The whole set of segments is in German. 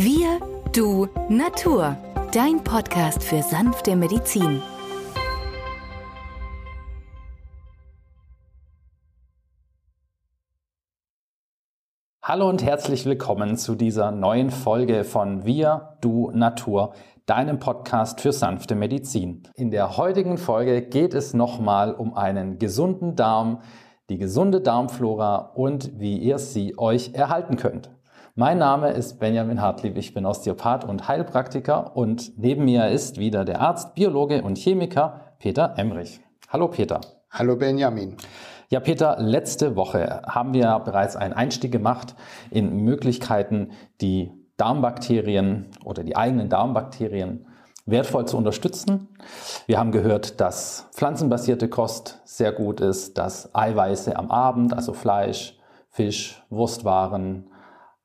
Wir, du, Natur. Dein Podcast für sanfte Medizin. Hallo und herzlich willkommen zu dieser neuen Folge von Wir, du, Natur, deinem Podcast für sanfte Medizin. In der heutigen Folge geht es nochmal um einen gesunden Darm, die gesunde Darmflora und wie ihr sie euch erhalten könnt. Mein Name ist Benjamin Hartlieb, ich bin Osteopath und Heilpraktiker und neben mir ist wieder der Arzt, Biologe und Chemiker Peter Emrich. Hallo Peter. Hallo Benjamin. Ja, Peter, letzte Woche haben wir bereits einen Einstieg gemacht in Möglichkeiten, die Darmbakterien oder die eigenen Darmbakterien wertvoll zu unterstützen. Wir haben gehört, dass pflanzenbasierte Kost sehr gut ist, dass Eiweiße am Abend, also Fleisch, Fisch, Wurstwaren,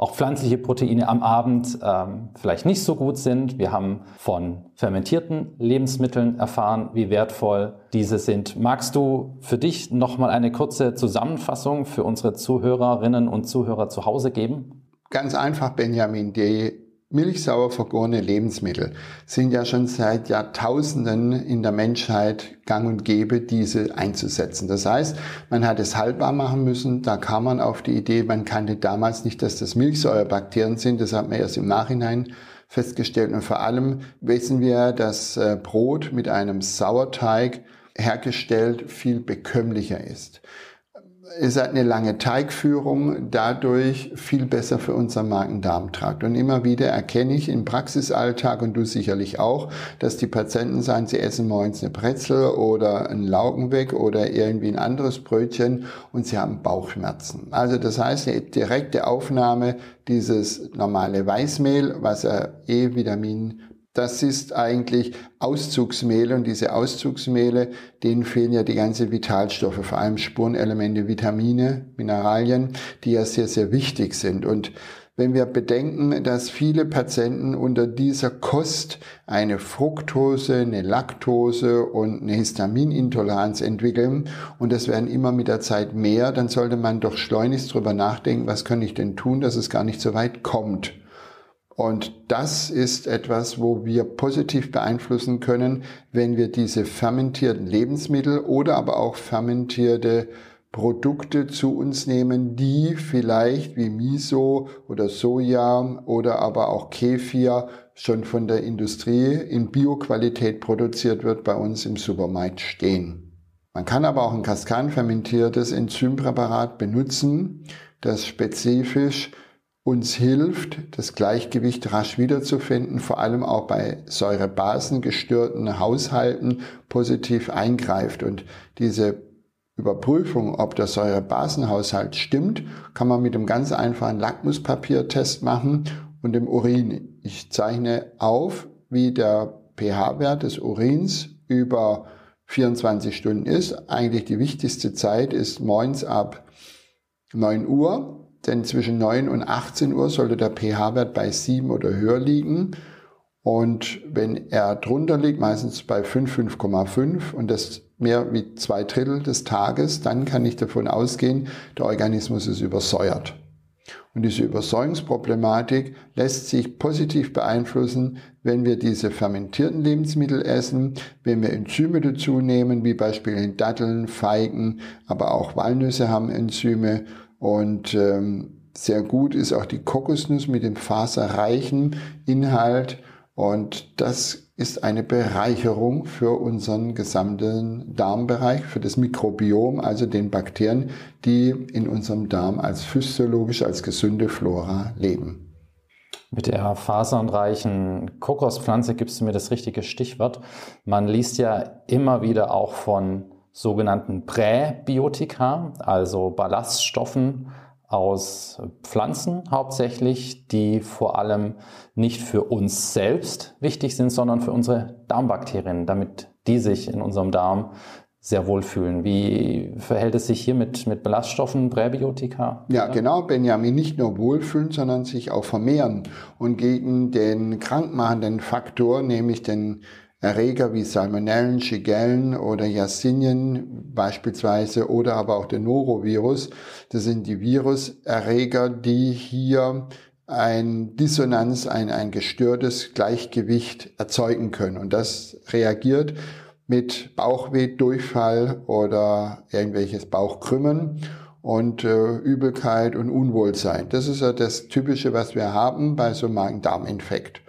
auch pflanzliche Proteine am Abend ähm, vielleicht nicht so gut sind. Wir haben von fermentierten Lebensmitteln erfahren, wie wertvoll diese sind. Magst du für dich nochmal eine kurze Zusammenfassung für unsere Zuhörerinnen und Zuhörer zu Hause geben? Ganz einfach, Benjamin. Die Milchsauer vergorene Lebensmittel sind ja schon seit Jahrtausenden in der Menschheit gang und gäbe, diese einzusetzen. Das heißt, man hat es haltbar machen müssen. Da kam man auf die Idee, man kannte damals nicht, dass das Milchsäurebakterien sind. Das hat man erst im Nachhinein festgestellt. Und vor allem wissen wir, dass äh, Brot mit einem Sauerteig hergestellt viel bekömmlicher ist ist halt eine lange Teigführung dadurch viel besser für unseren Magen-Darm-Trakt. Und immer wieder erkenne ich im Praxisalltag und du sicherlich auch, dass die Patienten sagen, sie essen morgens eine Brezel oder einen Laugenweg oder irgendwie ein anderes Brötchen und sie haben Bauchschmerzen. Also das heißt, eine direkte Aufnahme dieses normale Weißmehl, was ja eh Vitamin das ist eigentlich Auszugsmehle und diese Auszugsmehle, denen fehlen ja die ganze Vitalstoffe, vor allem Spurenelemente, Vitamine, Mineralien, die ja sehr, sehr wichtig sind. Und wenn wir bedenken, dass viele Patienten unter dieser Kost eine Fructose, eine Laktose und eine Histaminintoleranz entwickeln und das werden immer mit der Zeit mehr, dann sollte man doch schleunigst drüber nachdenken, was kann ich denn tun, dass es gar nicht so weit kommt. Und das ist etwas, wo wir positiv beeinflussen können, wenn wir diese fermentierten Lebensmittel oder aber auch fermentierte Produkte zu uns nehmen, die vielleicht wie Miso oder Soja oder aber auch Kefir schon von der Industrie in Bioqualität produziert wird, bei uns im Supermarkt stehen. Man kann aber auch ein kaskanfermentiertes Enzympräparat benutzen, das spezifisch uns hilft, das Gleichgewicht rasch wiederzufinden, vor allem auch bei säurebasengestörten Haushalten positiv eingreift. Und diese Überprüfung, ob der Säurebasenhaushalt stimmt, kann man mit einem ganz einfachen Lackmuspapiertest machen und dem Urin. Ich zeichne auf, wie der pH-Wert des Urins über 24 Stunden ist. Eigentlich die wichtigste Zeit ist morgens ab 9 Uhr denn zwischen 9 und 18 Uhr sollte der pH-Wert bei 7 oder höher liegen. Und wenn er drunter liegt, meistens bei 5, 5,5 und das mehr wie zwei Drittel des Tages, dann kann ich davon ausgehen, der Organismus ist übersäuert. Und diese Übersäuerungsproblematik lässt sich positiv beeinflussen, wenn wir diese fermentierten Lebensmittel essen, wenn wir Enzyme dazu nehmen, wie beispielsweise Datteln, Feigen, aber auch Walnüsse haben Enzyme und ähm, sehr gut ist auch die Kokosnuss mit dem faserreichen Inhalt. Und das ist eine Bereicherung für unseren gesamten Darmbereich, für das Mikrobiom, also den Bakterien, die in unserem Darm als physiologisch, als gesunde Flora leben. Mit der fasernreichen Kokospflanze gibst du mir das richtige Stichwort. Man liest ja immer wieder auch von sogenannten Präbiotika, also Ballaststoffen aus Pflanzen hauptsächlich, die vor allem nicht für uns selbst wichtig sind, sondern für unsere Darmbakterien, damit die sich in unserem Darm sehr wohlfühlen. Wie verhält es sich hier mit, mit Ballaststoffen, Präbiotika? Ja, genau, Benjamin, nicht nur wohlfühlen, sondern sich auch vermehren und gegen den krankmachenden Faktor, nämlich den Erreger wie Salmonellen, Shigellen oder Yersinien beispielsweise oder aber auch der Norovirus. Das sind die Viruserreger, die hier ein Dissonanz, ein, ein gestörtes Gleichgewicht erzeugen können. Und das reagiert mit Bauchweh, Durchfall oder irgendwelches Bauchkrümmen und äh, Übelkeit und Unwohlsein. Das ist ja das Typische, was wir haben bei so einem Magen-Darm-Infekt.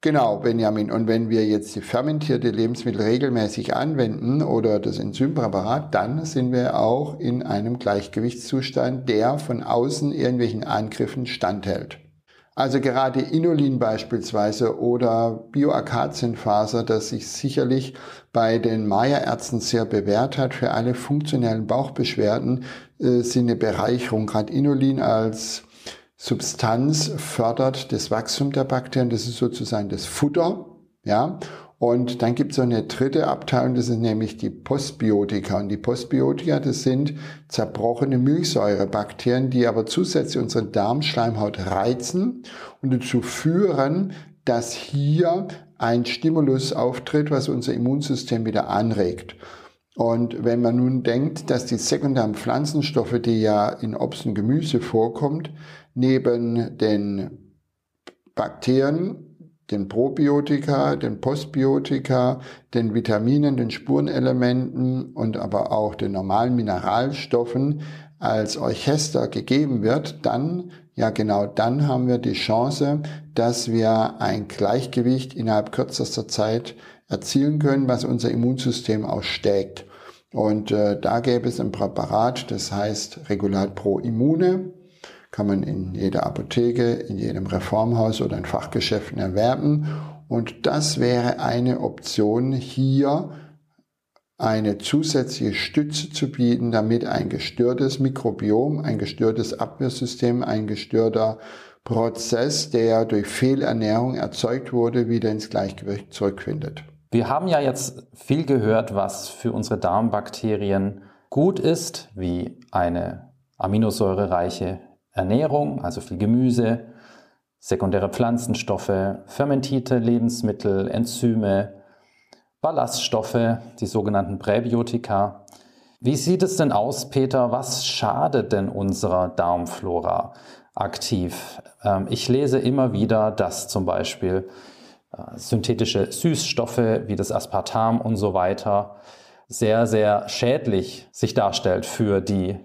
Genau, Benjamin. Und wenn wir jetzt die fermentierte Lebensmittel regelmäßig anwenden oder das Enzympräparat, dann sind wir auch in einem Gleichgewichtszustand, der von außen irgendwelchen Angriffen standhält. Also gerade Inulin beispielsweise oder Bioakazienfaser, das sich sicherlich bei den Maya-Ärzten sehr bewährt hat für alle funktionellen Bauchbeschwerden, äh, sind eine Bereicherung. Gerade Inulin als Substanz fördert das Wachstum der Bakterien. Das ist sozusagen das Futter. Ja. Und dann gibt es so eine dritte Abteilung, das ist nämlich die Postbiotika. Und die Postbiotika, das sind zerbrochene Milchsäurebakterien, die aber zusätzlich unsere Darmschleimhaut reizen und dazu führen, dass hier ein Stimulus auftritt, was unser Immunsystem wieder anregt. Und wenn man nun denkt, dass die sekundären Pflanzenstoffe, die ja in Obst und Gemüse vorkommt, neben den Bakterien, den Probiotika, den Postbiotika, den Vitaminen, den Spurenelementen und aber auch den normalen Mineralstoffen als Orchester gegeben wird, dann, ja genau dann haben wir die Chance, dass wir ein Gleichgewicht innerhalb kürzester Zeit erzielen können, was unser Immunsystem auch stärkt. Und äh, da gäbe es ein Präparat, das heißt Regulat Pro Immune. Kann man in jeder Apotheke, in jedem Reformhaus oder in Fachgeschäften erwerben. Und das wäre eine Option, hier eine zusätzliche Stütze zu bieten, damit ein gestörtes Mikrobiom, ein gestörtes Abwehrsystem, ein gestörter Prozess, der durch Fehlernährung erzeugt wurde, wieder ins Gleichgewicht zurückfindet. Wir haben ja jetzt viel gehört, was für unsere Darmbakterien gut ist, wie eine aminosäurereiche Ernährung, also viel Gemüse, sekundäre Pflanzenstoffe, fermentierte Lebensmittel, Enzyme, Ballaststoffe, die sogenannten Präbiotika. Wie sieht es denn aus, Peter? Was schadet denn unserer Darmflora aktiv? Ähm, ich lese immer wieder, dass zum Beispiel synthetische Süßstoffe wie das Aspartam und so weiter sehr, sehr schädlich sich darstellt für die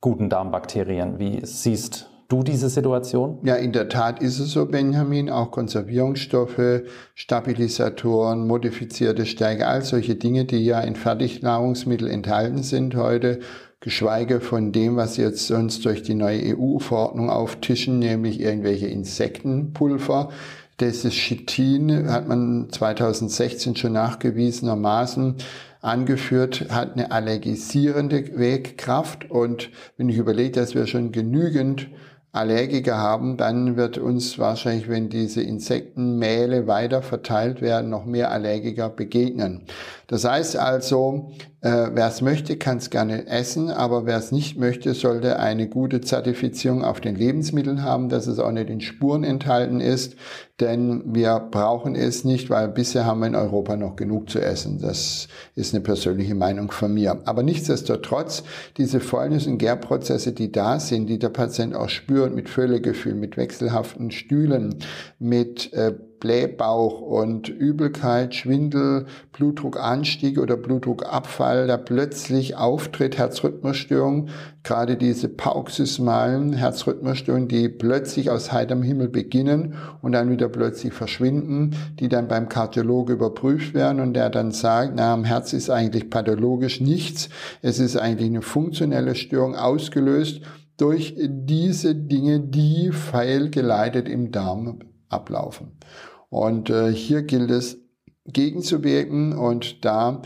guten Darmbakterien. Wie siehst du diese Situation? Ja, in der Tat ist es so, Benjamin. Auch Konservierungsstoffe, Stabilisatoren, modifizierte Stärke, all solche Dinge, die ja in Fertignahrungsmitteln enthalten sind heute, geschweige von dem, was jetzt sonst durch die neue EU-Verordnung auftischen, nämlich irgendwelche Insektenpulver dieses Chitin hat man 2016 schon nachgewiesenermaßen angeführt, hat eine allergisierende Wegkraft. Und wenn ich überlege, dass wir schon genügend Allergiker haben, dann wird uns wahrscheinlich, wenn diese Insektenmähle weiter verteilt werden, noch mehr Allergiker begegnen. Das heißt also, äh, wer es möchte, kann es gerne essen, aber wer es nicht möchte, sollte eine gute Zertifizierung auf den Lebensmitteln haben, dass es auch nicht in Spuren enthalten ist, denn wir brauchen es nicht, weil bisher haben wir in Europa noch genug zu essen. Das ist eine persönliche Meinung von mir. Aber nichtsdestotrotz, diese Fäulnis- und Gärprozesse, die da sind, die der Patient auch spürt, mit Völlegefühl, mit wechselhaften Stühlen, mit äh, Blähbauch und Übelkeit, Schwindel, Blutdruckanstieg oder Blutdruckabfall, der plötzlich auftritt, Herzrhythmusstörung, gerade diese paroxysmalen Herzrhythmusstörungen, die plötzlich aus heiterem Himmel beginnen und dann wieder plötzlich verschwinden, die dann beim Kardiologe überprüft werden und der dann sagt, na, am Herz ist eigentlich pathologisch nichts, es ist eigentlich eine funktionelle Störung ausgelöst durch diese Dinge, die feilgeleitet im Darm ablaufen. Und äh, hier gilt es gegenzuwirken und da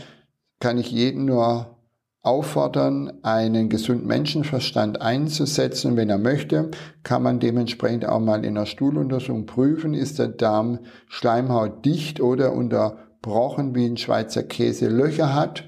kann ich jeden nur auffordern, einen gesunden Menschenverstand einzusetzen. Wenn er möchte, kann man dementsprechend auch mal in der Stuhluntersuchung prüfen, ist der Darm Schleimhaut dicht oder unterbrochen, wie ein Schweizer Käse Löcher hat.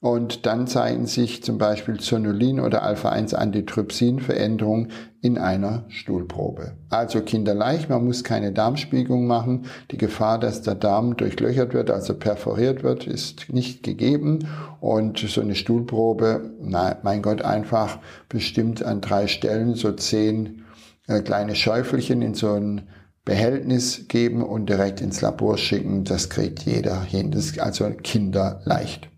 Und dann zeigen sich zum Beispiel Zonulin oder Alpha-1-Antitrypsin-Veränderungen in einer Stuhlprobe. Also kinderleicht, man muss keine Darmspiegelung machen. Die Gefahr, dass der Darm durchlöchert wird, also perforiert wird, ist nicht gegeben. Und so eine Stuhlprobe, na, mein Gott, einfach bestimmt an drei Stellen so zehn äh, kleine Schäufelchen in so ein Behältnis geben und direkt ins Labor schicken. Das kriegt jeder hin. Das ist also kinderleicht.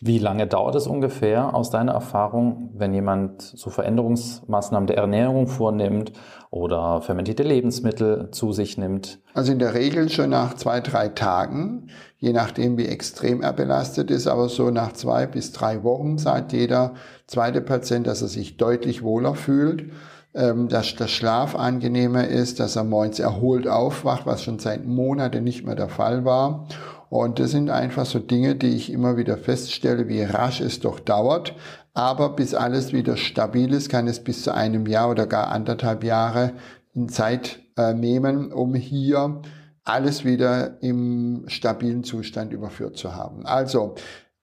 Wie lange dauert es ungefähr aus deiner Erfahrung, wenn jemand so Veränderungsmaßnahmen der Ernährung vornimmt oder fermentierte Lebensmittel zu sich nimmt? Also in der Regel schon nach zwei, drei Tagen, je nachdem wie extrem er belastet ist, aber so nach zwei bis drei Wochen sagt jeder zweite Patient, dass er sich deutlich wohler fühlt ähm, dass der Schlaf angenehmer ist, dass er morgens erholt aufwacht, was schon seit Monaten nicht mehr der Fall war. Und das sind einfach so Dinge, die ich immer wieder feststelle, wie rasch es doch dauert. Aber bis alles wieder stabil ist, kann es bis zu einem Jahr oder gar anderthalb Jahre in Zeit äh, nehmen, um hier alles wieder im stabilen Zustand überführt zu haben. Also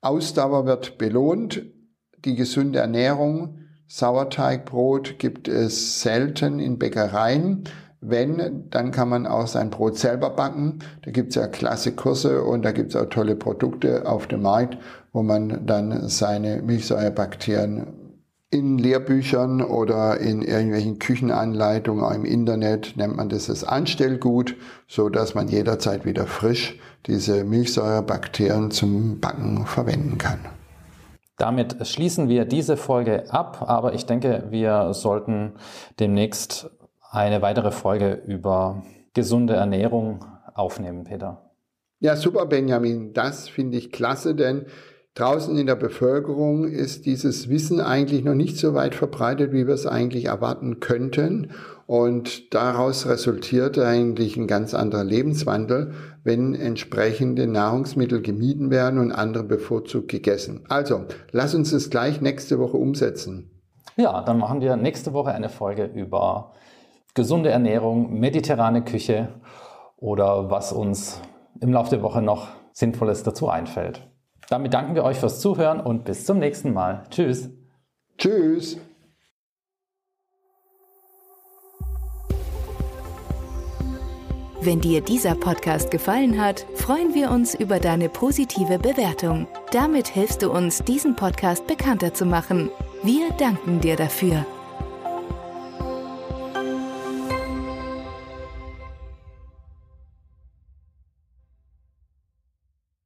Ausdauer wird belohnt, die gesunde Ernährung, Sauerteigbrot gibt es selten in Bäckereien. Wenn, dann kann man auch sein Brot selber backen. Da gibt es ja klasse Kurse und da gibt es auch tolle Produkte auf dem Markt, wo man dann seine Milchsäurebakterien in Lehrbüchern oder in irgendwelchen Küchenanleitungen auch im Internet nennt man das das Anstellgut, so dass man jederzeit wieder frisch diese Milchsäurebakterien zum Backen verwenden kann. Damit schließen wir diese Folge ab, aber ich denke, wir sollten demnächst eine weitere Folge über gesunde Ernährung aufnehmen, Peter. Ja, super, Benjamin. Das finde ich klasse, denn draußen in der Bevölkerung ist dieses Wissen eigentlich noch nicht so weit verbreitet, wie wir es eigentlich erwarten könnten. Und daraus resultiert eigentlich ein ganz anderer Lebenswandel, wenn entsprechende Nahrungsmittel gemieden werden und andere bevorzugt gegessen. Also, lass uns das gleich nächste Woche umsetzen. Ja, dann machen wir nächste Woche eine Folge über gesunde Ernährung, mediterrane Küche oder was uns im Laufe der Woche noch Sinnvolles dazu einfällt. Damit danken wir euch fürs Zuhören und bis zum nächsten Mal. Tschüss. Tschüss. Wenn dir dieser Podcast gefallen hat, freuen wir uns über deine positive Bewertung. Damit hilfst du uns, diesen Podcast bekannter zu machen. Wir danken dir dafür.